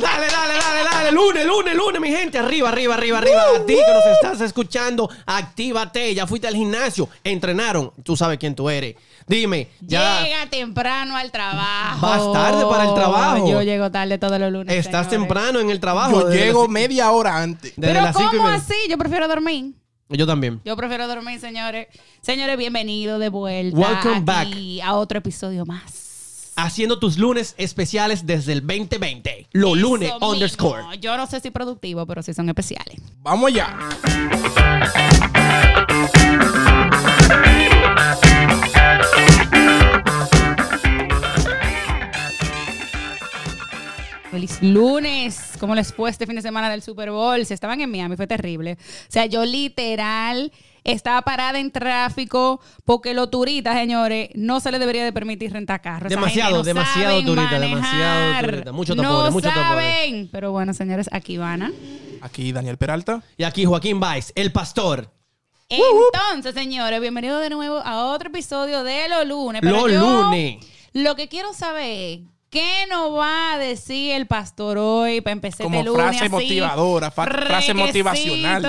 Dale, dale, dale, dale. Lunes, lunes, lunes, mi gente. Arriba, arriba, arriba, arriba. A ti que nos estás escuchando, actívate. Ya fuiste al gimnasio, entrenaron. Tú sabes quién tú eres. Dime, ya. Llega temprano al trabajo. Vas tarde para el trabajo. Yo llego tarde todos los lunes. Estás señores. temprano en el trabajo. Yo llego las- media hora antes. desde Pero las ¿cómo así? Yo prefiero dormir. Yo también. Yo prefiero dormir, señores. Señores, bienvenidos de vuelta. Welcome aquí a otro episodio más. Haciendo tus lunes especiales desde el 2020. Los Eso lunes mismo. underscore. Yo no sé si productivo, pero sí son especiales. Vamos ya. Feliz lunes. ¿Cómo les fue este fin de semana del Super Bowl? Si estaban en Miami, fue terrible. O sea, yo literal estaba parada en tráfico porque los turistas, señores, no se les debería de permitir rentar carros. Demasiado, no demasiado saben turista, manejar. demasiado turista. Mucho tapones, no mucho tapones. saben. Pero bueno, señores, aquí van. ¿ah? Aquí Daniel Peralta. Y aquí Joaquín Baez, el pastor. Entonces, señores, bienvenidos de nuevo a otro episodio de Los Lunes. Pero Los yo lunes. Lo que quiero saber es, ¿qué nos va a decir el pastor hoy para empezar Como este lunes frase así? motivadora, frase motivacional.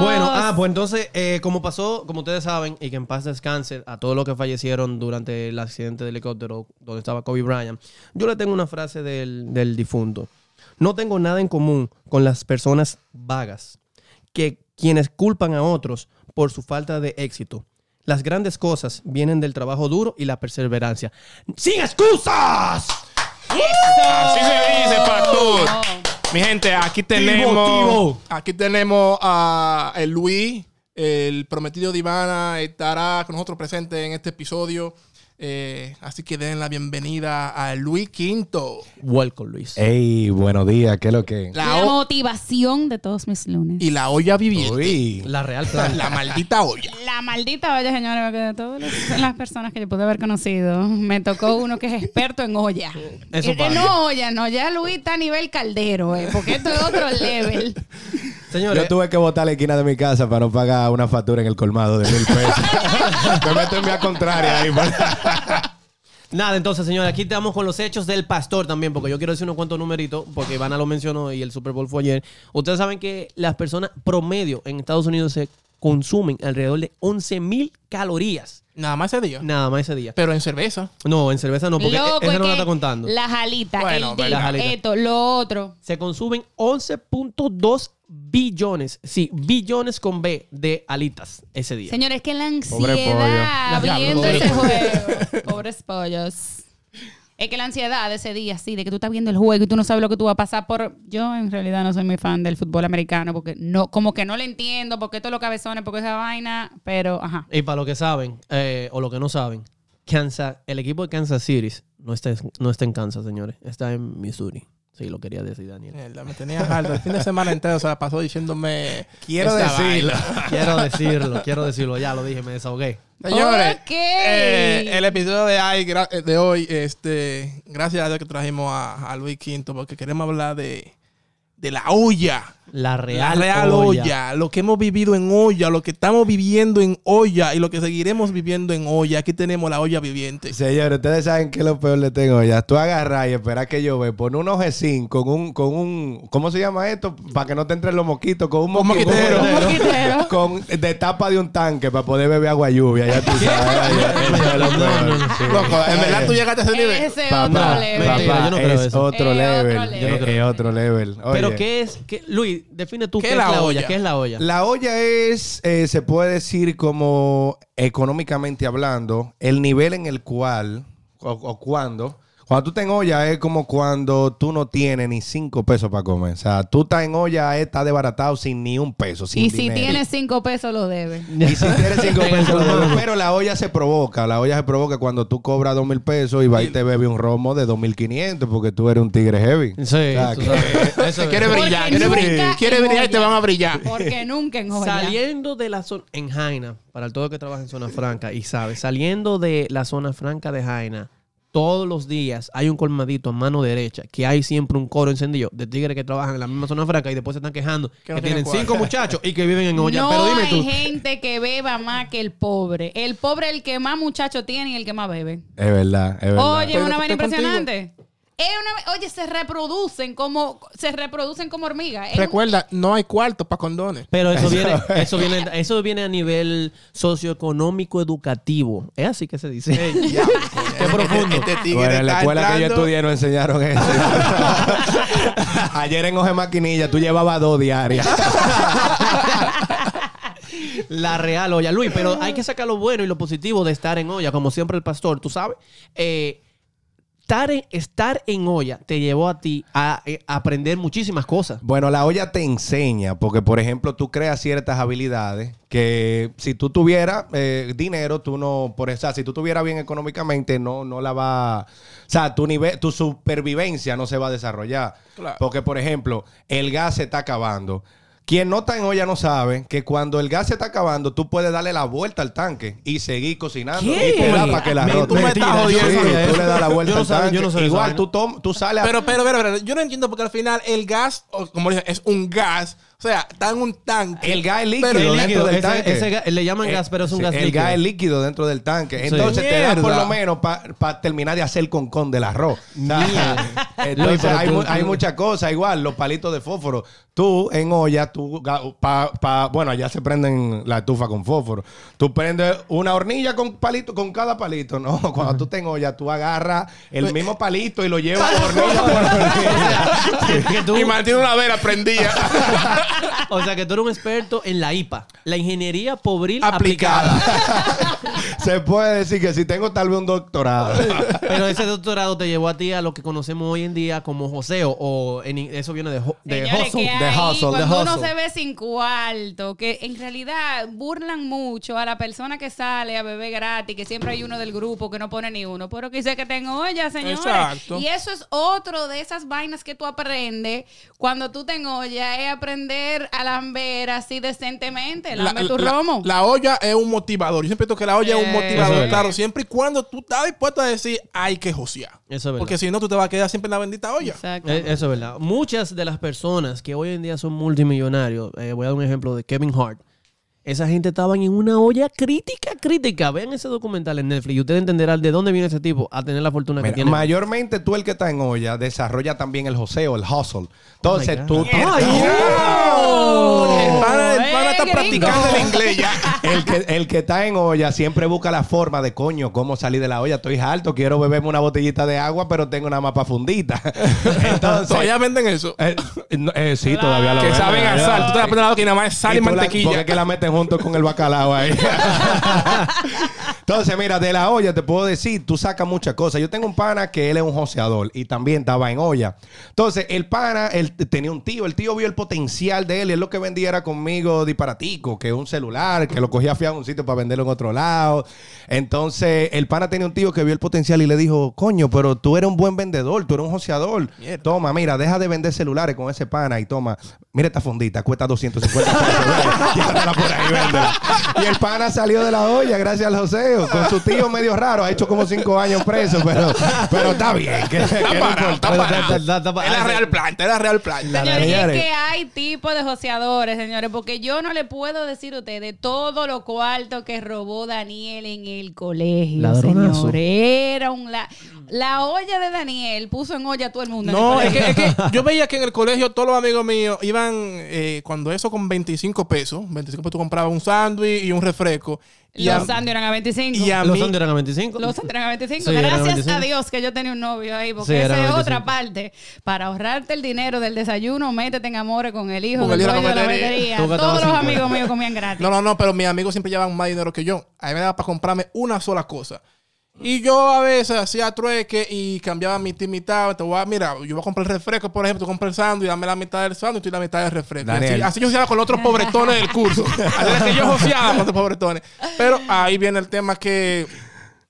Bueno, ah, pues entonces, eh, como pasó, como ustedes saben, y que en paz descanse a todos los que fallecieron durante el accidente de helicóptero donde estaba Kobe Bryant, yo le tengo una frase del, del difunto. No tengo nada en común con las personas vagas, que quienes culpan a otros por su falta de éxito. Las grandes cosas vienen del trabajo duro y la perseverancia. ¡Sin excusas! Así se dice, pastor. Mi gente, aquí tenemos. Aquí tenemos a el Luis, el prometido de Ivana, estará con nosotros presente en este episodio. Eh, así que den la bienvenida a Luis Quinto. Welcome, Luis. Ey, buenos días, ¿qué es lo que? La motivación de todos mis lunes. y la olla viviente. Uy, La real plan. La maldita olla. La maldita olla, señores, porque de todas las- las personas que yo pude haber conocido, me tocó uno que es experto en olla. Eso Eh, pasa. no olla, no, ya Luis está a nivel caldero, eh, porque esto es otro level. Señores, yo tuve que botar la esquina de mi casa para no pagar una factura en el colmado de mil pesos. Me meto en vía contraria ahí. Nada, entonces, señores, aquí estamos con los hechos del pastor también, porque yo quiero decir unos cuantos numeritos, porque Ivana lo mencionó y el Super Bowl fue ayer. Ustedes saben que las personas promedio en Estados Unidos se consumen alrededor de 11 mil calorías. Nada más ese día. Nada más ese día. Pero en cerveza. No, en cerveza no, porque Loco, esa es no la que está contando. La jalita, Bueno, el pero- dip, La jalita. esto, lo otro. Se consumen 11.2 billones, sí, billones con B de alitas ese día. Señores, que la Pobre ansiedad pollo. viendo Pobre ese juego. Pobres pollos. Es que la ansiedad de ese día, sí, de que tú estás viendo el juego y tú no sabes lo que tú vas a pasar por... Yo en realidad no soy muy fan del fútbol americano porque no, como que no le entiendo, porque todos los cabezones, porque esa vaina, pero ajá. Y para los que saben, eh, o los que no saben, Kansas, el equipo de Kansas City no está, no está en Kansas, señores. Está en Missouri. Sí, lo quería decir, Daniel. Mierda, me tenía harto. El fin de semana entero se la pasó diciéndome. Quiero decirlo. vaina. Quiero decirlo, quiero decirlo. Ya lo dije, me desahogué. Señores, Ok. eh, el episodio de, hoy, eh, de hoy, este, gracias a Dios que trajimos a, a Luis Quinto, porque queremos hablar de, de la olla. La real, la real olla. olla. Lo que hemos vivido en olla, lo que estamos viviendo en olla y lo que seguiremos viviendo en olla. Aquí tenemos la olla viviente. Señores, ustedes saben que lo peor le tengo ya. Tú agarras y esperas que yo ve, pon un ojecín con un, con un, ¿cómo se llama esto? Para que no te entren los mosquitos, con un Un mosquitero. mosquitero. Un mosquitero. con de tapa de un tanque para poder beber agua lluvia, ya tú sabes. En verdad tú llegaste a ese nivel. Ese Papá, otro level. Papá, yo no creo es eso. otro Es level. otro level. Yo no creo. Es otro level. Pero ¿qué es? qué- Luis, define tú ¿Qué qué, es es la la olla. olla? ¿Qué es la olla? La olla es, eh, se puede decir como económicamente hablando, el nivel en el cual o, o cuando. Cuando tú estás en olla es como cuando tú no tienes ni cinco pesos para comer. O sea, tú estás en olla, estás desbaratado sin ni un peso. Sin Y si dinero. tienes cinco pesos, lo debe. Y si tienes cinco pesos, lo debes. pero la olla se provoca. La olla se provoca cuando tú cobras dos mil pesos y vas y te bebe un romo de dos mil quinientos porque tú eres un tigre heavy. Sí, O sea, tú que- sabes. Eso es. Quiere brillar, quiere brillar. Quiere brillar y te van a brillar. Porque nunca en olla. Saliendo de la zona en Jaina, para todo el que trabaja en zona franca y sabe, saliendo de la zona franca de Jaina, todos los días hay un colmadito a mano derecha que hay siempre un coro encendido de tigres que trabajan en la misma zona franca y después se están quejando que, no tienen cinco muchachos y que viven en olla. no Pero dime hay tú. gente que beba más que el pobre. El pobre es el que más muchachos tiene y el que más bebe. Es verdad, es verdad. Oye, una vaina contigo. Impresionante. Es una- oye, se reproducen como se reproducen como hormigas. Es un- Recuerda, no hay cuarto para condones. Pero eso viene, eso viene, eso viene a nivel socioeconómico educativo. Es así que se dice. Qué profundo. Este tigre Bueno, en la escuela que yo estudié no enseñaron eso. Ayer en Oje Maquinilla tú llevabas dos diarias. La real olla. Luis, pero hay que sacar lo bueno y lo positivo de estar en olla, como siempre el pastor, tú sabes. Eh, estar, en, estar en olla te llevó a ti a, eh, aprender muchísimas cosas. Bueno, la olla te enseña, porque por ejemplo tú creas ciertas habilidades que si tú tuvieras eh, dinero, tú no, por eso, si tú tuvieras bien económicamente, no, no la va, o sea, tu nivel, tu supervivencia no se va a desarrollar. Claro. Porque por ejemplo, el gas se está acabando. Quien no está en olla no sabe que cuando el gas se está acabando, tú puedes darle la vuelta al tanque y seguir cocinando. ¿Qué? Y te da para que la Me- arroz- tú me estás jodiendo. sí, tú le das la vuelta Yo no al yo tanque. no sabía esa Igual tú, tom- tú sales a Pero, pero, pero, pero, yo no entiendo porque al final el gas, como dije, es un gas. O sea, está en un tanque. El gas es líquido Pero- dentro líquido, del ese- tanque. ese le llaman gas, pero es un sí, gas el líquido. gas es líquido dentro del tanque. Sí. Entonces te da por lo menos para terminar de hacer con con del arroz. Entonces hay, mu- hay muchas cosas. Igual, los palitos de fósforo. Tú en olla, tú, pa, pa- bueno, allá se prenden la estufa con fósforo. Tú prendes una hornilla con palito, con cada palito. No, cuando tú tengas olla, tú agarras el mismo palito y lo llevas hornilla por hornilla. que tú- Y mantiene una vela prendida. o sea, que tú eres un experto en la IPA, la ingeniería pobril Aplicada. aplicada. Se puede decir que si tengo tal vez un doctorado. Pero ese doctorado te llevó a ti a lo que conocemos hoy en día como joseo, o en, eso viene de, ho- de Señores, hustle. que de ahí, hustle, de cuando uno se ve sin cuarto, que en realidad burlan mucho a la persona que sale a beber gratis, que siempre hay uno del grupo que no pone ni uno, pero que dice que tengo olla, señores. Exacto. Y eso es otro de esas vainas que tú aprendes cuando tú te olla, es aprender a lamber así decentemente, lambe tu romo. la olla es un motivador. Yo siempre digo que la olla es un. Motivador. Claro, siempre y cuando tú estás dispuesto a decir, hay que josear. Eso es verdad. Porque si no, tú te vas a quedar siempre en la bendita olla. Exacto. Eh, Eso es verdad. Muchas de las personas que hoy en día son multimillonarios, eh, voy a dar un ejemplo de Kevin Hart. Esa gente estaban en una olla crítica, crítica. Vean ese documental en Netflix y ustedes entenderán de dónde viene ese tipo a tener la fortuna que tiene. mayormente tú el que está en olla desarrolla también el joseo, el hustle. Entonces God. tú... Ay, El pana, el pana está gringo. practicando el inglés ya. El que, el que está en olla siempre busca la forma de coño, cómo salir de la olla. Estoy harto, quiero beberme una botellita de agua, pero tengo una mapa fundita. Entonces, Todavía venden eso. eh, eh, sí, todavía lo que venden. saben a sal. Tú te vas a poner algo que nada más es sal y, tú la- mantequilla. porque es que la meten junto con el bacalao ahí. Entonces, mira, de la olla te puedo decir, tú sacas muchas cosas. Yo tengo un pana que él es un joseador y también estaba en olla. Entonces, el pana, él tenía un tío, el tío vio el potencial de él y él lo que vendía era conmigo disparatico, que un celular, que lo cogía fiado en un sitio para venderlo en otro lado. Entonces, el pana tenía un tío que vio el potencial y le dijo, coño, pero tú eres un buen vendedor, tú eres un joseador. Mierda. Toma, mira, deja de vender celulares con ese pana y toma, mira esta fundita, cuesta 250 pesos. Por ahí, véndela. Y el pana salió de la olla gracias al con su tío medio raro, ha hecho como cinco años preso, pero, pero está bien. Que, que Está no parado, importa. está parado. está- está- está- Es la ah, real planta, es la real planta. La- Señores, y es que hay tipos de joseadores, señores, porque yo no le puedo decir a ustedes todo lo cuarto que robó Daniel en el colegio, Ladronazo. señores. Era un la, la olla de Daniel puso en olla a todo el mundo. No, el es que, es que yo veía que en el colegio todos los amigos míos iban, eh, cuando eso con 25 pesos, 25 pesos tú comprabas un sándwich y un refresco. Y Los Sandy eran a 25. y a Los mí, Sandy eran a 25. Los Sandy eran a 25. Sí, eran a Gracias 25. a Dios que yo tenía un novio ahí, porque Sí, esa es otra 25. parte. Para ahorrarte el dinero del desayuno, métete en amores con el hijo del el hijo de dueño la de la cafetería. batería. Todos los 50. amigos míos comían gratis. no, no, no, pero mis amigos siempre llevaban más dinero que yo. A mí me daba para comprarme una sola cosa. Y yo a veces hacía trueque y cambiaba y mitad. Te voy a, mira, yo voy a comprar el refresco, por ejemplo, tú compras el sándwich, dame la mitad del sándwich y la mitad del refresco. Así, así yo joseaba con los otros pobretones del curso. Así que yo joseaba con los pobretones. Pero ahí viene el tema que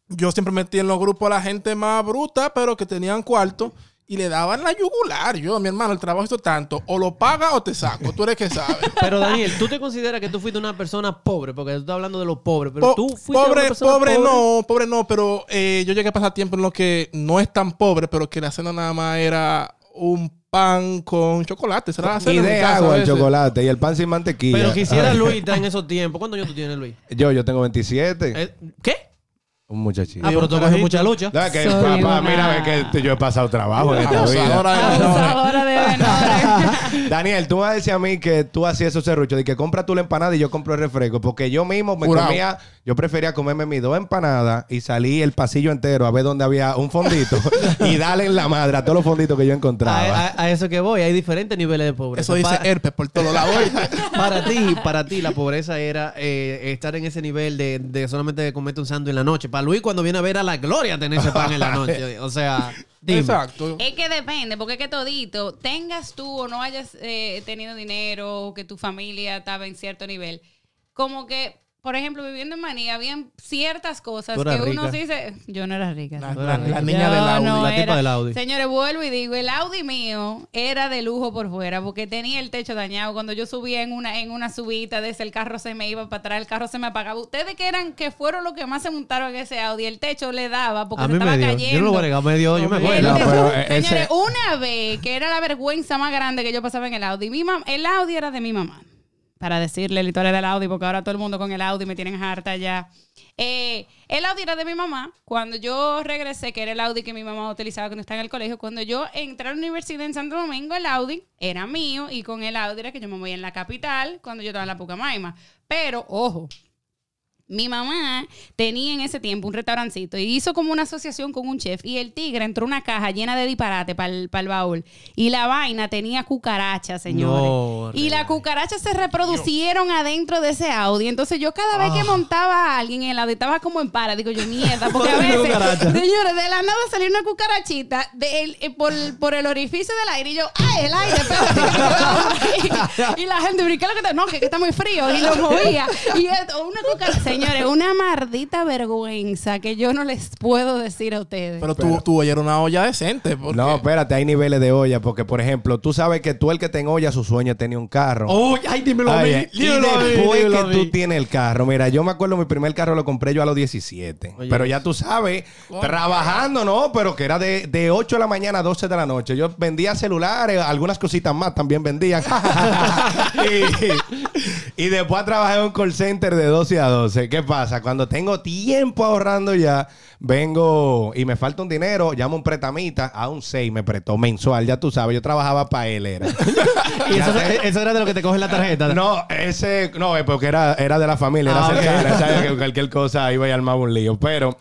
yo siempre metí en los grupos a la gente más bruta, pero que tenían cuarto. Y le daban la yugular. Yo, mi hermano, el trabajo hizo tanto. O lo paga o te saco. Tú eres que sabes. Pero Daniel, ¿tú te consideras que tú fuiste una persona pobre? Porque tú estás hablando de los pobres, pero Po- tú fuiste una pobre, persona pobre no, pobre no, pero eh, yo llegué a pasar tiempo en lo que no es tan pobre, pero que la cena nada más era un pan con chocolate. Será la cena Y de agua el chocolate y el pan sin mantequilla. Pero quisiera. Luis estar en esos tiempos. ¿Cuántos años tú tienes, Luis? Yo, yo tengo 27. Eh, ¿Qué? Un muchachito. Ah, pero tú coges mucha lucha. No, es que, Soy papá, una- mira, ve que yo he pasado trabajo en esta vida. Abusadora de menores. Abusadora de menores. Daniel, tú vas a decir a mí que tú hacías esos serruchos de que compra tú la empanada y yo compro el refresco. Porque yo mismo me Jurado. comía, yo prefería comerme mis dos empanadas y salí el pasillo entero a ver dónde había un fondito y darle en la madre a todos los fonditos que yo A, encontraba. a- a eso que voy, hay diferentes niveles de pobreza. Eso dice herpes por todos lados. para ti, para ti la pobreza era eh, estar en ese nivel de, de solamente comerte un sándwich en la noche. Para Luis cuando viene a ver a la gloria tener ese pan en la noche. O sea, dime. Exacto. Es que depende, porque es que todito, tengas tú o no hayas eh, tenido dinero, o que tu familia estaba en cierto nivel, como que, por ejemplo, viviendo en Manía, habían ciertas cosas que uno rica. sí dice, yo no era rica. La, niña del Audi. La tipa del Audi. Señores, vuelvo y digo, el Audi mío era de lujo por fuera porque tenía el techo dañado. Cuando yo subía en una en una subida desde el carro se me iba para atrás, el carro se me apagaba. Ustedes que eran que fueron los que más se montaron en ese Audi, el techo le daba porque A se mí estaba me dio. cayendo. Yo no lo voy a negar, me dio, yo me acuerdo. No, El- pero, Señores, ese- una vez que era la vergüenza más grande que yo pasaba en el Audi, mi mam- el Audi era de mi mamá. Para decirle la historia del Audi, porque ahora todo el mundo con el Audi me tienen harta ya. Eh, el Audi era de mi mamá. Cuando yo regresé, que era el Audi que mi mamá utilizaba cuando estaba en el colegio, cuando yo entré a la universidad en Santo Domingo, el Audi era mío y con el Audi era que yo me movía en la capital cuando yo estaba en la Pucamaima. Pero, ojo, mi mamá tenía en ese tiempo un restaurancito y hizo como una asociación con un chef y el tigre entró una caja llena de disparate para el, baúl y la vaina tenía cucarachas, señores. No, y las cucarachas se reproducieron adentro de ese Audi. Entonces yo cada vez Ah. que montaba a alguien en el Audi estaba como en para. Digo yo, mierda, porque a veces, señores, de la nada salió una cucarachita de el- eh, por, por el orificio del aire y yo, ¡ay, el aire! espérate". y la gente, ¿pero qué lo que está? No, que, que está muy frío. Y lo movía. Y esto, una cucaracha. Señores, una maldita vergüenza que yo no les puedo decir a ustedes. Pero tú, tú era una olla decente. porque- No, espérate, hay niveles de olla, porque por ejemplo, tú sabes que tú el que ten olla, su sueño tenía un carro. Oh, ay, dímelo a mí. Ay, y dímelo a mí, después dímelo que tú tienes el carro, mira, yo me acuerdo mi primer carro lo compré yo a los 17. Oye. Pero ya tú sabes, trabajando, ¿no? Pero que era de, de 8 de la mañana a 12 de la noche. Yo vendía celulares, algunas cositas más también vendían. y, y después trabajé en un call center de 12 a 12. ¿Qué pasa? Cuando tengo tiempo ahorrando ya, vengo y me falta un dinero, llamo un pretamita, a un 6 me prestó mensual, ya tú sabes, yo trabajaba para él, era. Y eso, eso era de lo que te cogen la tarjeta. No, ese, no, porque era, era de la familia, era Ah, ok. cercana, ¿sabes? Que cualquier cosa iba y armaba un lío. Pero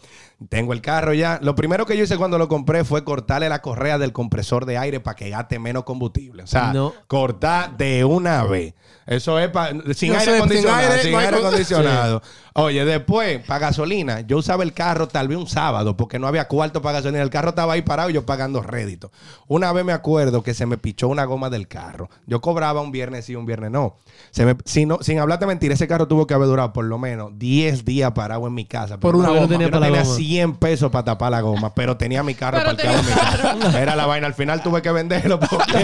tengo el carro ya. Lo primero que yo hice cuando lo compré fue cortarle la correa del compresor de aire para que gaste menos combustible. O sea, No. cortar de una vez. Eso es pa- sin aire acondicionado. Sin aire con- acondicionado. Oye, después, para gasolina, yo usaba el carro tal vez un sábado porque no había cuarto para gasolina. El carro estaba ahí parado y yo pagando rédito. Una vez me acuerdo que se me pichó una goma del carro. Yo cobraba un viernes sí, un viernes no. Se me, si no sin hablarte mentira, ese carro tuvo que haber durado por lo menos 10 días parado en mi casa. Por una no, goma. Yo Tenía no tenía goma. 100 pesos para tapar la goma, pero tenía mi carro Pero parqueado en mi casa. Era la vaina. Al final tuve que venderlo porque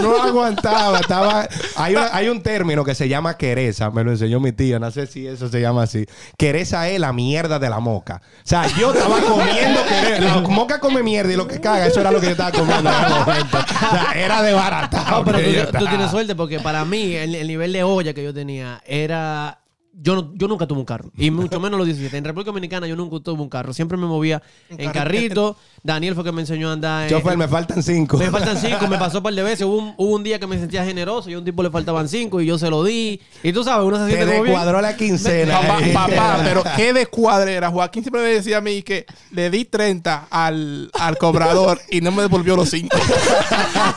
no, no aguantaba. Estaba, hay, una- hay un término que se llama quereza. Me lo enseñó mi tía. No sé si eso se llama así. Quereza es la mierda de la moca. O sea, yo estaba comiendo quereza. La moca come mierda y lo que caga, eso era lo que yo estaba comiendo en ese momento. O sea, era de barata. No, pero tú, tú tienes suerte porque para mí el, el nivel de olla que yo tenía era... Yo, no- yo nunca tuve un carro. Y mucho menos los 17. En República Dominicana yo nunca tuve un carro. Siempre me movía en carrito. Daniel fue que me enseñó a andar en... Chofer, me faltan cinco. Me faltan cinco, me pasó un par de veces. Hubo un, hubo un día que me sentía generoso y a un tipo le faltaban cinco y yo se lo di. Y tú sabes, uno se Te siente como bien. descuadró la quincena. Papá, papá, pero qué descuadrera. Joaquín siempre me decía a mí que le di 30 al, al cobrador y no me devolvió los 5.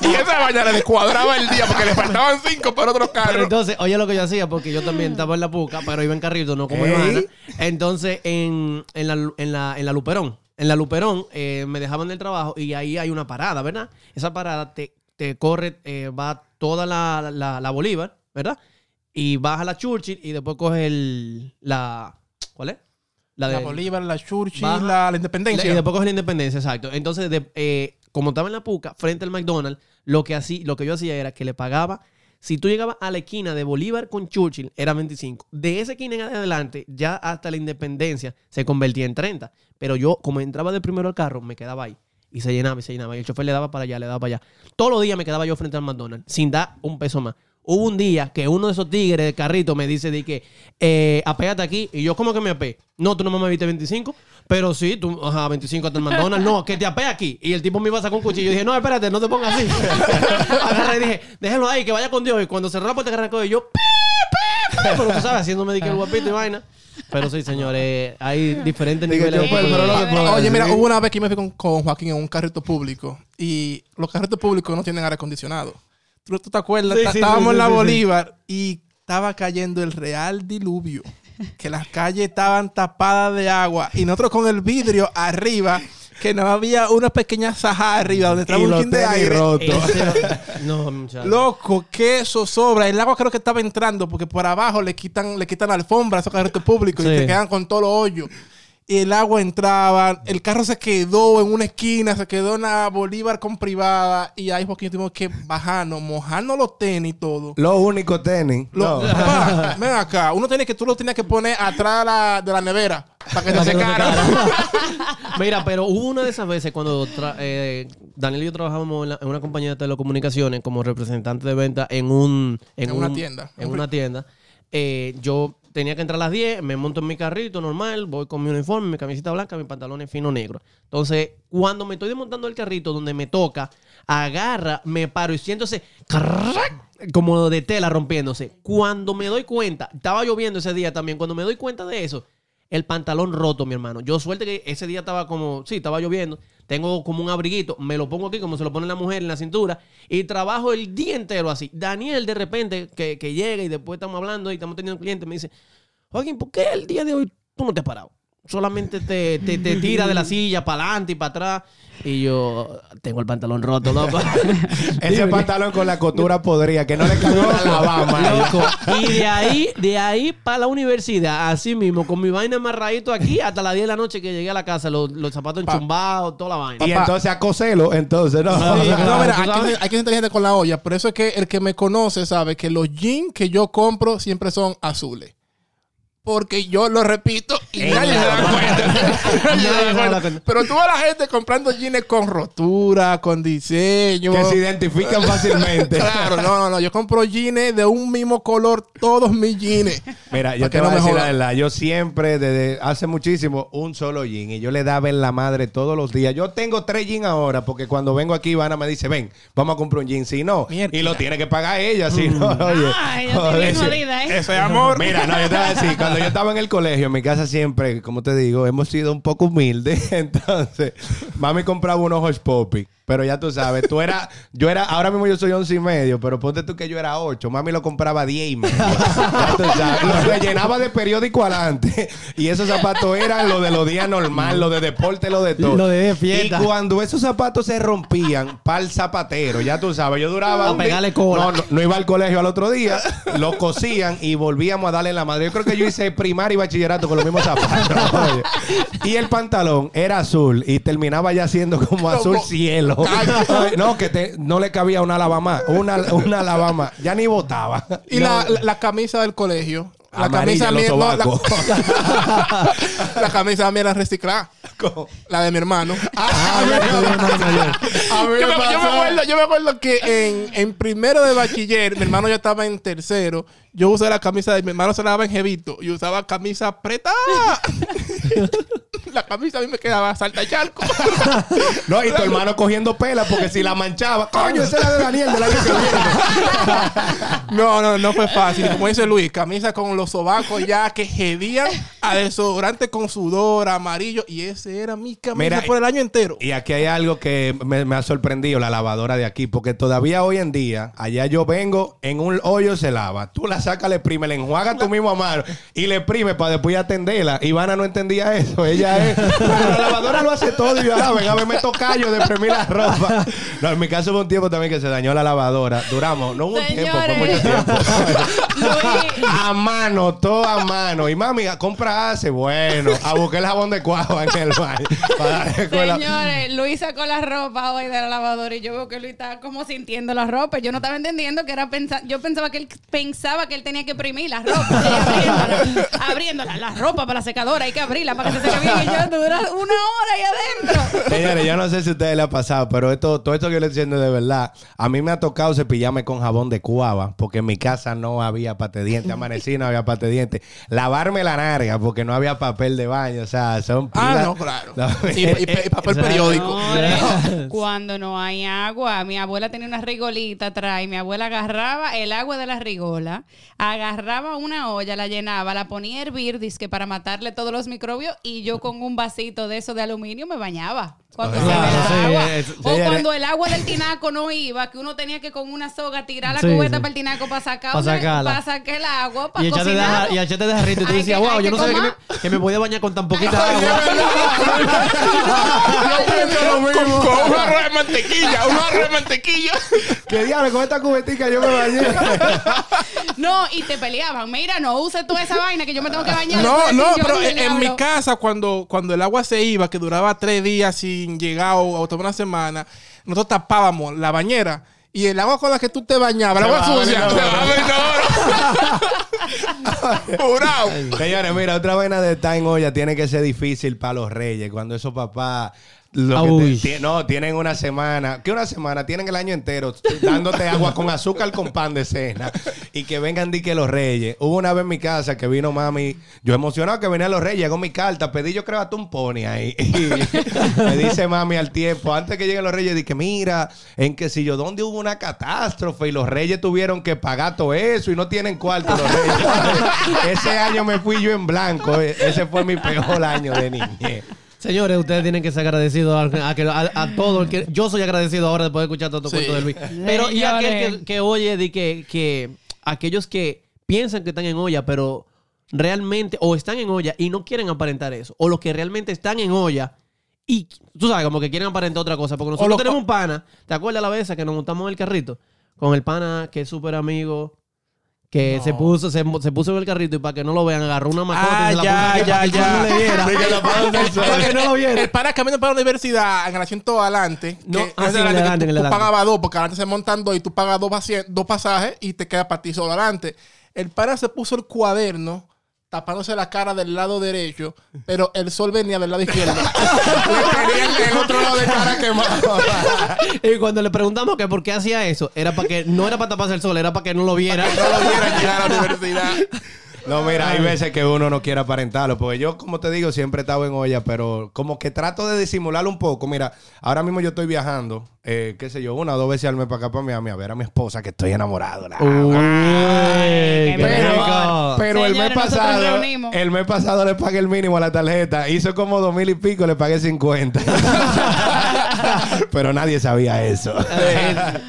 y esa vaina le descuadraba el día porque le faltaban 5 para otro Pero carro. entonces, oye lo que yo hacía, porque yo también estaba en la puca, pero iba en carrito, no como. Ivana. Entonces, en, en, la, en, la, en la Luperón, en la Luperón, eh, me dejaban del trabajo y ahí hay una parada, ¿verdad? Esa parada te, te corre, eh, va toda la, la, la Bolívar, ¿verdad? Y baja la Churchill y después coge el, la... ¿Cuál es? La de- Bolívar, la Churchill, Baja. la, la Independencia. y después coge la independencia, exacto. Entonces, de- eh, como estaba en la puca, frente al McDonald's, lo que, así, lo que yo hacía era que le pagaba. Si tú llegabas a la esquina de Bolívar con Churchill, era 25. De esa esquina en adelante, ya hasta la independencia, se convertía en 30. Pero yo, como entraba de primero al carro, me quedaba ahí. Y se llenaba y se llenaba. Y el chofer le daba para allá, le daba para allá. Todos los días me quedaba yo frente al McDonald's, sin dar un peso más. Hubo un día que uno de esos tigres de carrito me dice de que, eh, apégate aquí. Y yo, ¿cómo que me apé? No, tú no me viste 25. Pero sí, tú, ajá, 25 hasta el McDonald's. No, que te apé aquí. Y el tipo me iba a sacar un cuchillo. Yo dije, no, espérate, no te pongas así. Agarré y dije, déjalo ahí, que vaya con Dios. Y cuando cerró la puerta que arrancó, yo, pi, pi, pi. Pero tú sabes, haciéndome de que el guapito y vaina. Pero sí, señores, hay diferentes Digo, niveles. yo, de pues, pero lo que puedo Oye, mira, hubo una vez que me fui con, con Joaquín en un carrito público y los carritos públicos no tienen aire acondicionado. ¿Tú, tú te acuerdas? Sí, Ta- sí, Estábamos sí, en la sí, sí. Bolívar y estaba cayendo el real diluvio. Que las calles estaban tapadas de agua y nosotros con el vidrio arriba, que no había una pequeña sajada arriba donde entraba Y un chin de aire. Ese- no, muchachos. Loco, que eso sobra. El agua creo que estaba entrando porque por abajo le quitan, le quitan la alfombra a esos carritos públicos y Sí. se quedan con todos los hoyos. Y el agua entraba, el carro se quedó en una esquina, se quedó en la Bolívar con privada y ahí Joaquín tuvimos que bajarnos, mojarnos los tenis y todo. Los únicos tenis. Lo- no. Papá, ven acá, uno tiene que, tú lo tenías que poner atrás de la, de la nevera para que se secara. Mira, pero hubo una de esas veces cuando eh, Daniel y yo trabajábamos en, la- en una compañía de telecomunicaciones como representante de venta en un... En una tienda. En una tienda. Eh, yo tenía que entrar a las 10, me monto en mi carrito normal, voy con mi uniforme, mi camiseta blanca, mis pantalones fino negro. Entonces, cuando me estoy desmontando el carrito donde me toca, agarra, me paro y crack, como de tela rompiéndose. Cuando me doy cuenta, estaba lloviendo ese día también, cuando me doy cuenta de eso, el pantalón roto, mi hermano. Yo suerte que ese día estaba como, sí, estaba lloviendo. Tengo como un abriguito, me lo pongo aquí como se lo pone la mujer en la cintura y trabajo el día entero así. Daniel de repente que, que llega y después estamos hablando y estamos teniendo un cliente me dice, Joaquín, ¿por qué el día de hoy tú no te has parado? Solamente te, te, te tira de la silla para adelante y para atrás. Y yo tengo el pantalón roto, loco. Ese pantalón con la costura podría, que no le cayó la lavama. Loco. Y de ahí, de ahí para la universidad, así mismo, con mi vaina amarradito aquí hasta las 10 de la noche que llegué a la casa, los, los zapatos enchumbados, toda la vaina. Y entonces a coserlo, entonces, no. Sí, claro, no, mira, tú hay que, sabes. ser- hay que ser inteligente con la olla. Por eso es que el que me conoce sabe que los jeans que yo compro siempre son azules. Porque yo lo repito y Ey, nadie se da cuenta. Nadie se da. Pero tú ves a la gente comprando jeans con rotura, con diseño. Que se identifican fácilmente. Claro, no, no, no. Yo compro jeans de un mismo color, todos mis jeans. Mira, yo te voy no a decir la verdad. Yo siempre, desde hace muchísimo, un solo jean. Y yo le daba en la madre todos los días. Yo tengo tres jeans ahora, porque cuando vengo aquí, Ivana me dice, ven, vamos a comprar un jean. Si no, Mierda. y lo tiene que pagar ella. Si no, oye. Ay, yo estoy Joder, bien sí. jodida, ¿eh? Ese amor. Mira, no, yo te voy a decir, cuando yo estaba en el colegio, en mi casa siempre, como te digo, hemos sido un poco humildes. Entonces, mami compraba unos Hush Poppy. Pero ya tú sabes, tú eras, yo era, ahora mismo yo soy once y medio, pero ponte tú que yo era ocho. Mami lo compraba diez y medio. Ya tú sabes, lo rellenaba de periódico adelante. Y esos zapatos eran lo de los días normal, lo de deporte, lo de todo. Lo de fiesta. Y cuando esos zapatos se rompían, para el zapatero, ya tú sabes, yo duraba. A pegarle cola. No, no, no iba al colegio al otro día, lo cosían y volvíamos a darle la madre. Yo creo que yo hice primaria y bachillerato con los mismos zapatos. oye. Y el pantalón era azul y terminaba ya siendo como azul cielo. Ay, no, que te- no le cabía una lavama, una, una lavama. Ya ni botaba. Y No. la, la, la camisa del colegio. La Amarilla, camisa mía. no, la, camisa mía era reciclada. La de mi hermano. Ah, yo- me acuerdo, yo me acuerdo que en, en primero de bachiller, mi hermano ya estaba en tercero. Yo usé la camisa de mi hermano, se la daba en jevito y usaba camisa apretada. la camisa a mí me quedaba salta charco. No, y tu hermano cogiendo pela porque si la manchaba, coño, esa era de Daniel del año que viene. no, no, no fue fácil. Como dice Luis, camisa con los sobacos ya que hedían a desodorante con sudor amarillo. Y ese era mi camisa Mira, por el año entero. Y aquí hay algo que me, me ha sorprendido, la lavadora de aquí, porque todavía hoy en día, allá yo vengo, en un hoyo se lava. Tú la sacas, le exprimes, le enjuagas tú mismo a mano y le exprimes para después atenderla. Ivana no entendía eso. Ella es. "Pero la lavadora lo hace todo y yo, ah, venga, me meto callo de exprimir la ropa. No, en mi caso hubo un tiempo también que se dañó la lavadora. Duramos, no hubo un tiempo, fue mucho tiempo. A mano, todo a mano. Y mami, compra hace, bueno, a buscar el jabón de cuava en el para escuela. Señores, Luis sacó la ropa hoy de la lavadora y yo veo que Luis estaba como sintiendo la ropa. Yo no estaba entendiendo que era pensar. Yo pensaba que él pensaba que él tenía que imprimir la ropa. abriéndola, abriéndola, la ropa para la secadora, hay que abrirla para que se seque bien. Y yo dura una hora ahí adentro. Señores, yo no sé si a ustedes les ha pasado, pero esto, todo esto que yo les diciendo de verdad. A mí me ha tocado cepillarme con jabón de cuava, porque en mi casa no había pate de diente. Amanecí, no había pate de diente. Lavarme la narga, porque no había papel de baño. O sea, son Ah, no, claro. No, Y, y- y papel periódico. Cuando no hay agua, mi abuela tenía una rigolita atrás y mi abuela agarraba el agua de la rigola, agarraba una olla, la llenaba, la ponía a hervir, que para matarle todos los microbios y yo con un vasito de eso de aluminio me bañaba. Cuando se sí, agua. es- o cuando el agua del tinaco no iba, que uno tenía que con una soga tirar la Sí, cubeta sí. para el tinaco para sacar, una- para sacar el agua, para Y echate de, cocinar. y echate de jarrito y tú decías, que- wow, yo que no sabía que me, que me podía bañar con tan poquita Ay, agua. Yo pienso lo mismo. Con, un arroz de mantequilla, un arroz de mantequilla. ¿Qué diablo? Con esta cubetica yo me bañé. No, y te peleaban. Mira, no uses toda esa vaina que yo me tengo que bañar. No, no, pero en, mi casa, cuando, cuando el agua se iba, que duraba tres días sin llegar o, o toda una semana, nosotros tapábamos la bañera y el agua con la que tú te bañabas, Se agua sucia. Jurado. Señores, mira, otra vaina de estar en olla tiene que ser difícil para los reyes. Cuando esos papás. Lo que Uy. te- ti- no, tienen una semana. ¿Qué una semana? Tienen el año entero dándote agua con azúcar con pan de cena. Y que vengan di que los reyes. Hubo una vez en mi casa que vino mami. Yo emocionado que venían los reyes. Llegó mi carta. Pedí yo creo hasta un pony ahí. Y me dice mami al tiempo. Antes que lleguen los reyes, dije, mira, en que si yo, ¿dónde hubo una catástrofe? Y los reyes tuvieron que pagar todo eso y no tienen cuarto los reyes. Ese año me fui yo en blanco. E- Ese fue mi peor año de niñez. Señores, ustedes tienen que ser agradecidos a, a, que- a- a todo el que. Yo soy agradecido ahora después de escuchar todo tu Sí. cuento de Luis. Pero, y aquel que, que oye, de que, que aquellos que piensan que están en olla, pero realmente, o están en olla y no quieren aparentar eso, o los que realmente están en olla y tú sabes, como que quieren aparentar otra cosa. Porque nosotros tenemos un pana, ¿te acuerdas la vez que nos montamos en el carrito? Con el pana que es súper amigo. Que No. se puso se, se puso en el carrito y para que no lo vean, agarró una mascota Ah, y se la ya, puso aquí ya, para que ya. no le viera. Para que no lo viera. El para caminando para la universidad en el asiento adelante. No, que ah, sí, que adelante, tú, tú pagabas dos, porque adelante se montan dos y tú pagas dos, pasie- dos pasajes y te queda para ti solo adelante. El para se puso el cuaderno tapándose la cara del lado derecho, pero el sol venía del lado izquierdo. Le tenían el otro lado de cara quemado. Y cuando le preguntamos que por qué hacía eso, era para que no era para taparse el sol, era para que no lo viera. no lo vieran llegar a la universidad. No, mira, hay veces que uno no quiere aparentarlo. Porque yo, como te digo, siempre he estado en olla, pero como que trato de disimularlo un poco. Mira, ahora mismo yo estoy viajando, eh, qué sé yo, una o dos veces al mes para acá, para Miami, a ver a mi esposa que estoy enamorado. la- Uy, Ay, qué qué rico. rico. Pero el mes Señores, nosotros pasado, reunimos. el mes pasado le pagué el mínimo a la tarjeta. Hizo como dos mil y pico, le pagué 50. pero nadie sabía eso.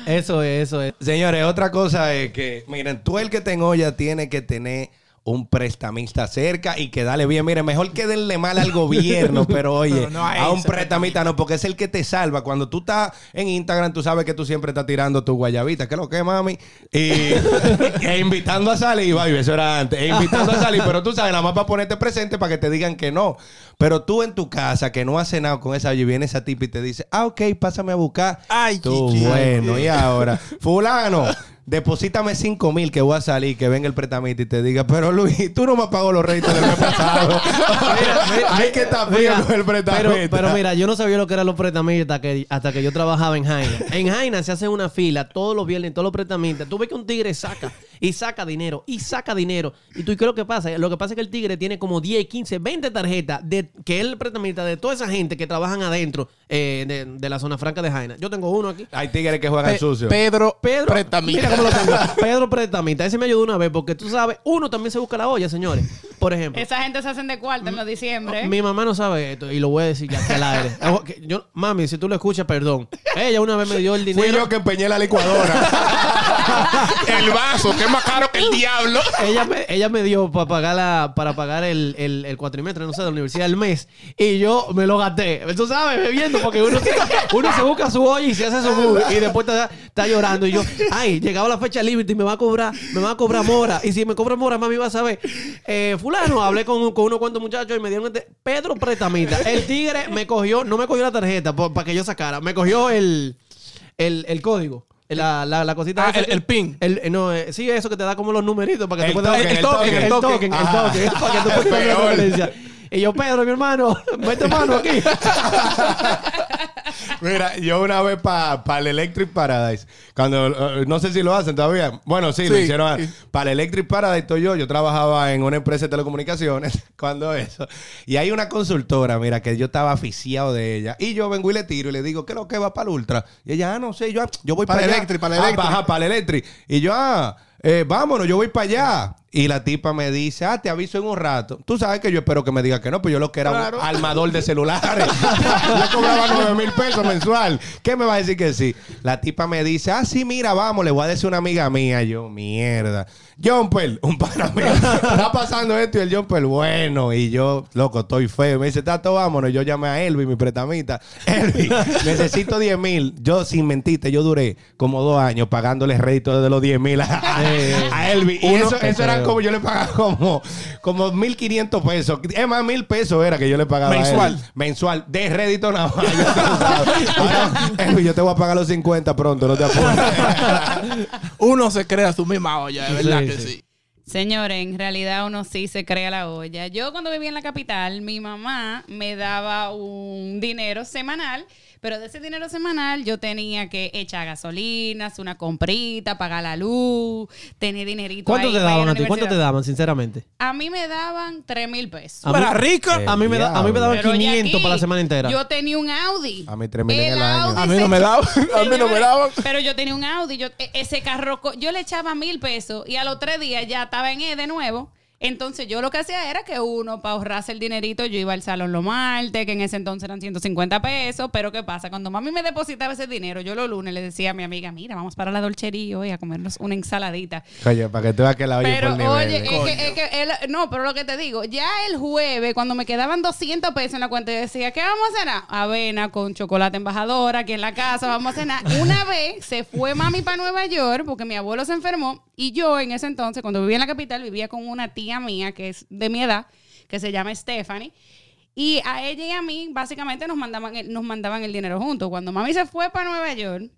Eso es, eso es. Señores, otra cosa es que, miren, tú el que te olla tiene que tener un prestamista cerca y que dale bien. Miren, mejor que denle mal al gobierno, pero oye, Pero no a a un prestamista no, porque es el que te salva. Cuando tú estás en Instagram, tú sabes que tú siempre estás tirando tu guayabita, que es lo que, mami? Y, e invitando a salir, baby, eso era antes, e invitando a salir, pero tú sabes, nada más para ponerte presente para que te digan que no. Pero tú en tu casa, que no has cenado con esa, y viene esa tipa y te dice, ah, ok, pásame a buscar. Ay, Tú, chichi. bueno, y ahora, fulano, deposítame 5 mil que voy a salir, que venga el pretamita y te diga, pero Luis, tú no me pagó los réditos del mes pasado. Hay que estar frío Mira, con el pretamita. pero, pero mira, yo no sabía lo que eran los pretamistas que, hasta que yo trabajaba en Jaina. En Jaina se hace una fila todos los viernes, todos los pretamistas. Tú ves que un tigre saca y saca dinero y saca dinero. Y tú, ¿y qué es lo que pasa? Lo que pasa es que el tigre tiene como 10, 15, 20 tarjetas de que es el pretamista de toda esa gente que trabajan adentro eh, de, de la zona franca de Jaina. Yo tengo uno aquí. Hay tigres que juegan Pe- sucio. Pedro, Pedro, Pretamita. mira cómo lo tengo. Pedro Pretamita. Ese me ayudó una vez porque tú sabes, uno también se busca la olla, señores. Por ejemplo. Esa gente se hacen de cuarto en los diciembre. Mi mamá no sabe esto y lo voy a decir ya que al aire. Yo, mami, si tú lo escuchas, perdón. Ella una vez me dio el Fui dinero. yo que empeñé la licuadora. el vaso, que es más caro que el diablo. ella, me, ella me dio para pagar, la, para pagar el, el, el cuatrimestre, no sé, de la universidad del mes. Y yo me lo gasté. Tú sabes, bebiendo, porque uno, uno se busca su olla y se hace su movie. Y después está, está llorando. Y yo, ay, llegaba la fecha límite y me va a cobrar, me va a cobrar mora. Y si me cobra mora, mami va a saber. Eh, fulano, hablé con, con unos cuantos muchachos y me dieron este. Pedro Pretamita. El tigre me cogió, no me cogió la tarjeta para que yo sacara. Me cogió el, el, el código. La, la, la cosita Ah, el- que- el pin. el- eh, no, eh, sí, eso que te da como los numeritos para que El tú puedas token, el el token, token, el token, token. el token, para que tú puedas ver la referencia. Y yo, Pedro, mi hermano, mete mano aquí. Mira, yo una vez para el Electric Paradise, cuando eh, no sé si lo hacen todavía. Bueno, sí, lo hicieron. sí. Para el Electric Paradise, estoy yo. Yo trabajaba en una empresa de telecomunicaciones cuando eso. Y hay una consultora, mira, que yo estaba aficiado de ella. Y yo vengo y le tiro y le digo, ¿qué es lo que va para el Ultra? Y ella, ah, no sé, yo, yo voy Para el. Electric, para el Ah, Electric. Ajá, para el Electric. Y yo, ah, eh, vámonos, yo voy para allá. Y la tipa me dice, ah, te aviso en un rato. Tú sabes que yo espero que me diga que no, pues yo lo que era Claro. un armador de celulares. yo cobraba 9 mil pesos mensual. ¿Qué me va a decir que sí? La tipa me dice, ah, sí, mira, vamos, le voy a decir a una amiga mía. Yo, mierda. Jumper, un pana mío. Está pasando esto y el Jumper, bueno. Y yo, loco, estoy feo. Me dice, Tato, vámonos. Yo llamé a Elvi, mi pretamita. Elvi, necesito 10 mil. Yo, sin mentirte, yo duré como dos años pagándole rédito de los 10 mil a, a Elvi. Y Uno- eso, eso era como yo le pagaba como, como 1.500 pesos. Es más, mil pesos era que yo le pagaba. a Mensual. Mensual. De rédito nada más. Yo, te voy a pagar los 50 pronto, no te apures. Uno se crea su misma olla, de verdad Sí, que sí. sí. Señores, en realidad uno sí se crea la olla. Yo cuando vivía en la capital, mi mamá me daba un dinero semanal, pero de ese dinero semanal yo tenía que echar gasolinas, una comprita, pagar la luz, tener dinerito ¿Cuánto ahí te para ir daban a ti? ¿Cuánto te universidad. daban, sinceramente? A mí me daban 3 mil pesos. Para rica. A mí me, da- a mí me daban Pero oye 500 aquí, para la semana entera. Yo tenía un Audi. A mí 3.000 en el año. Audi A mí se- no me daban. A mí no me daban. Pero yo tenía un Audi. Yo, e- ese carro, co- yo le echaba mil pesos y a los tres días ya estaba en E de nuevo. Entonces yo lo que hacía era que uno, para ahorrarse el dinerito, yo iba al salón los martes, que en ese entonces eran 150 pesos. Pero ¿qué pasa? Cuando mami me depositaba ese dinero, yo los lunes le decía a mi amiga, mira, vamos para la dolchería hoy a comernos una ensaladita. Oye, para que tú veas que la oye Pero por nivel. oye, es que, es que él- no, pero lo que te digo, ya el jueves, cuando me quedaban 200 pesos en la cuenta, yo decía, ¿qué vamos a cenar? Avena con chocolate embajador aquí en la casa, vamos a cenar. Una vez se fue mami para Nueva York porque mi abuelo se enfermó y yo en ese entonces, cuando vivía en la capital, vivía con una tía mía que es de mi edad, que se llama Stephanie. Y a ella y a mí, básicamente, nos mandaban el, nos mandaban el dinero juntos. Cuando mami se fue para Nueva York,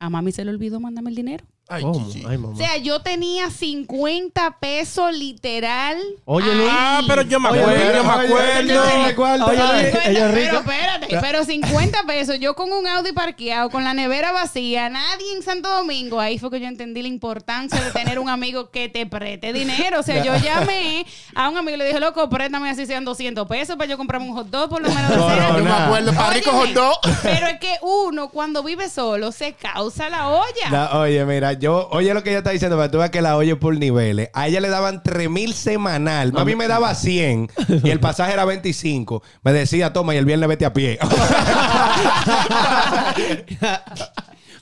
a mami se le olvidó mandarme el dinero. Ay, ¿Cómo? chichi. Ay, O sea, yo tenía 50 pesos literal. Oye, Luis. Ah, pero yo me acuerdo, pero- yo me acuerdo. oye. Oye, pero rica. espérate, pero 50 pesos, yo con un Audi parqueado, con la nevera vacía, nadie en Santo Domingo, ahí fue que yo entendí la importancia de tener un amigo que te preste dinero. O sea, yo llamé a un amigo y le dije, loco, préstame así sean 200 pesos para yo comprarme un hot dog por lo menos de No, cena". no, Yo me acuerdo, para rico hot dog. Pero es que uno, cuando vive solo, se causa la olla. No, oye, mira, yo, oye lo que ella está diciendo, para tú veas que la oye por niveles. A ella le daban 3 mil semanal. A mí me daba 100 y el pasaje era 25. Me decía, toma, y el viernes vete a pie.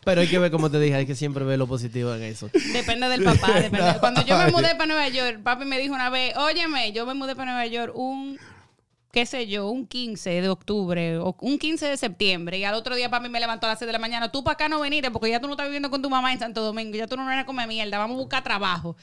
Pero hay que ver, como te dije, hay que siempre ver lo positivo en eso. Depende del papá. depende. Cuando yo me mudé para Nueva York, papi me dijo una vez, óyeme, yo me mudé para Nueva York un, qué sé yo, un 15 de octubre o un 15 de septiembre. Y al otro día papi me levantó a las 6 de la mañana, tú para acá no veniste porque ya tú no estás viviendo con tu mamá en Santo Domingo, ya tú no vienes a comer mierda, vamos a buscar trabajo.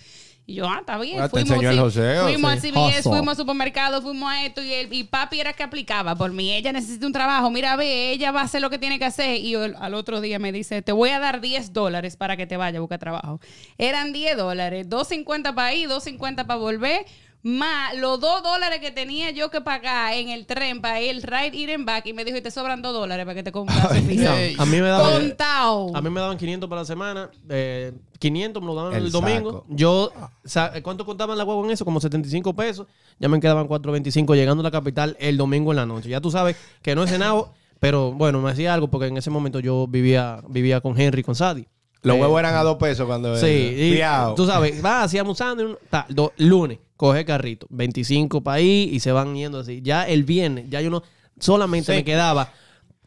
Y yo, ah, está bien. Ah, el joseo, fuimos sí. al CBS, fuimos al supermercado, fuimos a esto y, el, y papi era que aplicaba por mí. Ella necesita un trabajo, mira, ve, ella va a hacer lo que tiene que hacer. Y yo, al otro día me dice, te voy a dar 10 dólares para que te vaya a buscar trabajo. Eran 10 dólares, 2.50 para ir, 2.50 para volver. Más los 2 dólares que tenía yo que pagar en el tren para ir ride, ir and back. Y me dijo, y te sobran 2 dólares para que te. Ey. A mí me daban... Contao. A mí me daban 500 para la semana. eh, 500 me lo daban el, El domingo. Yo, sa- ¿cuánto contaban la huevo en eso? Como 75 pesos. Ya me quedaban 4.25 llegando a la capital el domingo en la noche. Ya tú sabes que no he cenado, pero bueno, me hacía algo porque en ese momento yo vivía, vivía con Henry, con Sadie. Los Eh, huevos eran a dos pesos cuando... Sí, y Fiao. tú sabes, va, hacíamos sándwich, lunes, coge carrito, 25 para ahí y se van yendo así. Ya el viernes, ya yo no, solamente Sí. me quedaba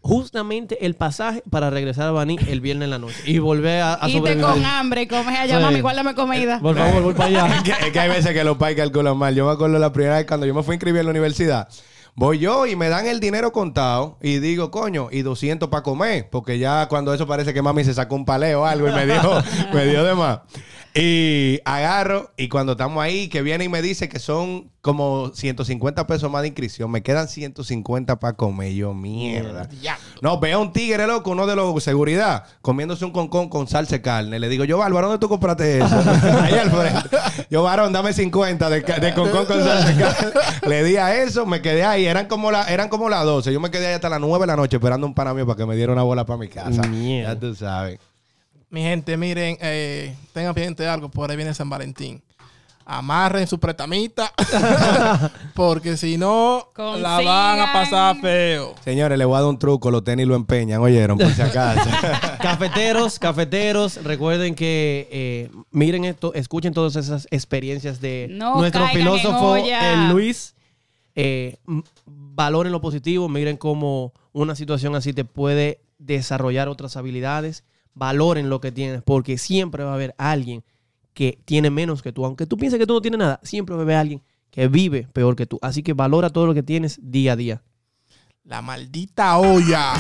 justamente el pasaje para regresar a Baní el viernes en la noche y volver a, a Irte sobrevivir. con hambre, comes allá, Sí. mami, guárdame comida. Por favor, voy para allá. es, que, es que hay veces que los pais calculan mal. Yo me acuerdo la primera vez cuando yo me fui a inscribir en la universidad. Voy yo y me dan el dinero contado y digo, coño, y 200 para comer, porque ya cuando eso parece que mami se sacó un paleo o algo y me dio, me dio de más. Y agarro y cuando estamos ahí, que viene y me dice que son como 150 pesos más de inscripción, me quedan 150 para comer. Yo, mierda. No, veo a un tigre loco, uno de los seguridad, comiéndose un concón con salsa de carne. Le digo, yo, Bárbaro, ¿dónde tú compraste eso? Ahí al frente. Yo, varón, dame 50 de, de concón con salsa de carne. Le di a eso, me quedé ahí. Eran como, la, eran como las 12. Yo me quedé ahí hasta las 9 de la noche esperando un pana mío para que me diera una bola para mi casa. Mierda. Ya tú sabes. Mi gente, miren, eh, tengan pendiente de algo, por ahí viene San Valentín. Amarren su pretamita, porque si no, la van a pasar feo. Señores, le voy a dar un truco. Los tenis lo empeñan, oyeron, por si acaso. Cafeteros, cafeteros, recuerden que eh, miren esto, escuchen todas esas experiencias de No nuestro filósofo Luis. Eh, m- valoren lo positivo, miren cómo una situación así te puede desarrollar otras habilidades. Valoren lo que tienes, porque siempre va a haber alguien que tiene menos que tú. Aunque tú pienses que tú no tienes nada, siempre va a haber alguien que vive peor que tú. Así que valora todo lo que tienes día a día. La maldita olla.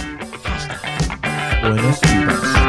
Buenos días.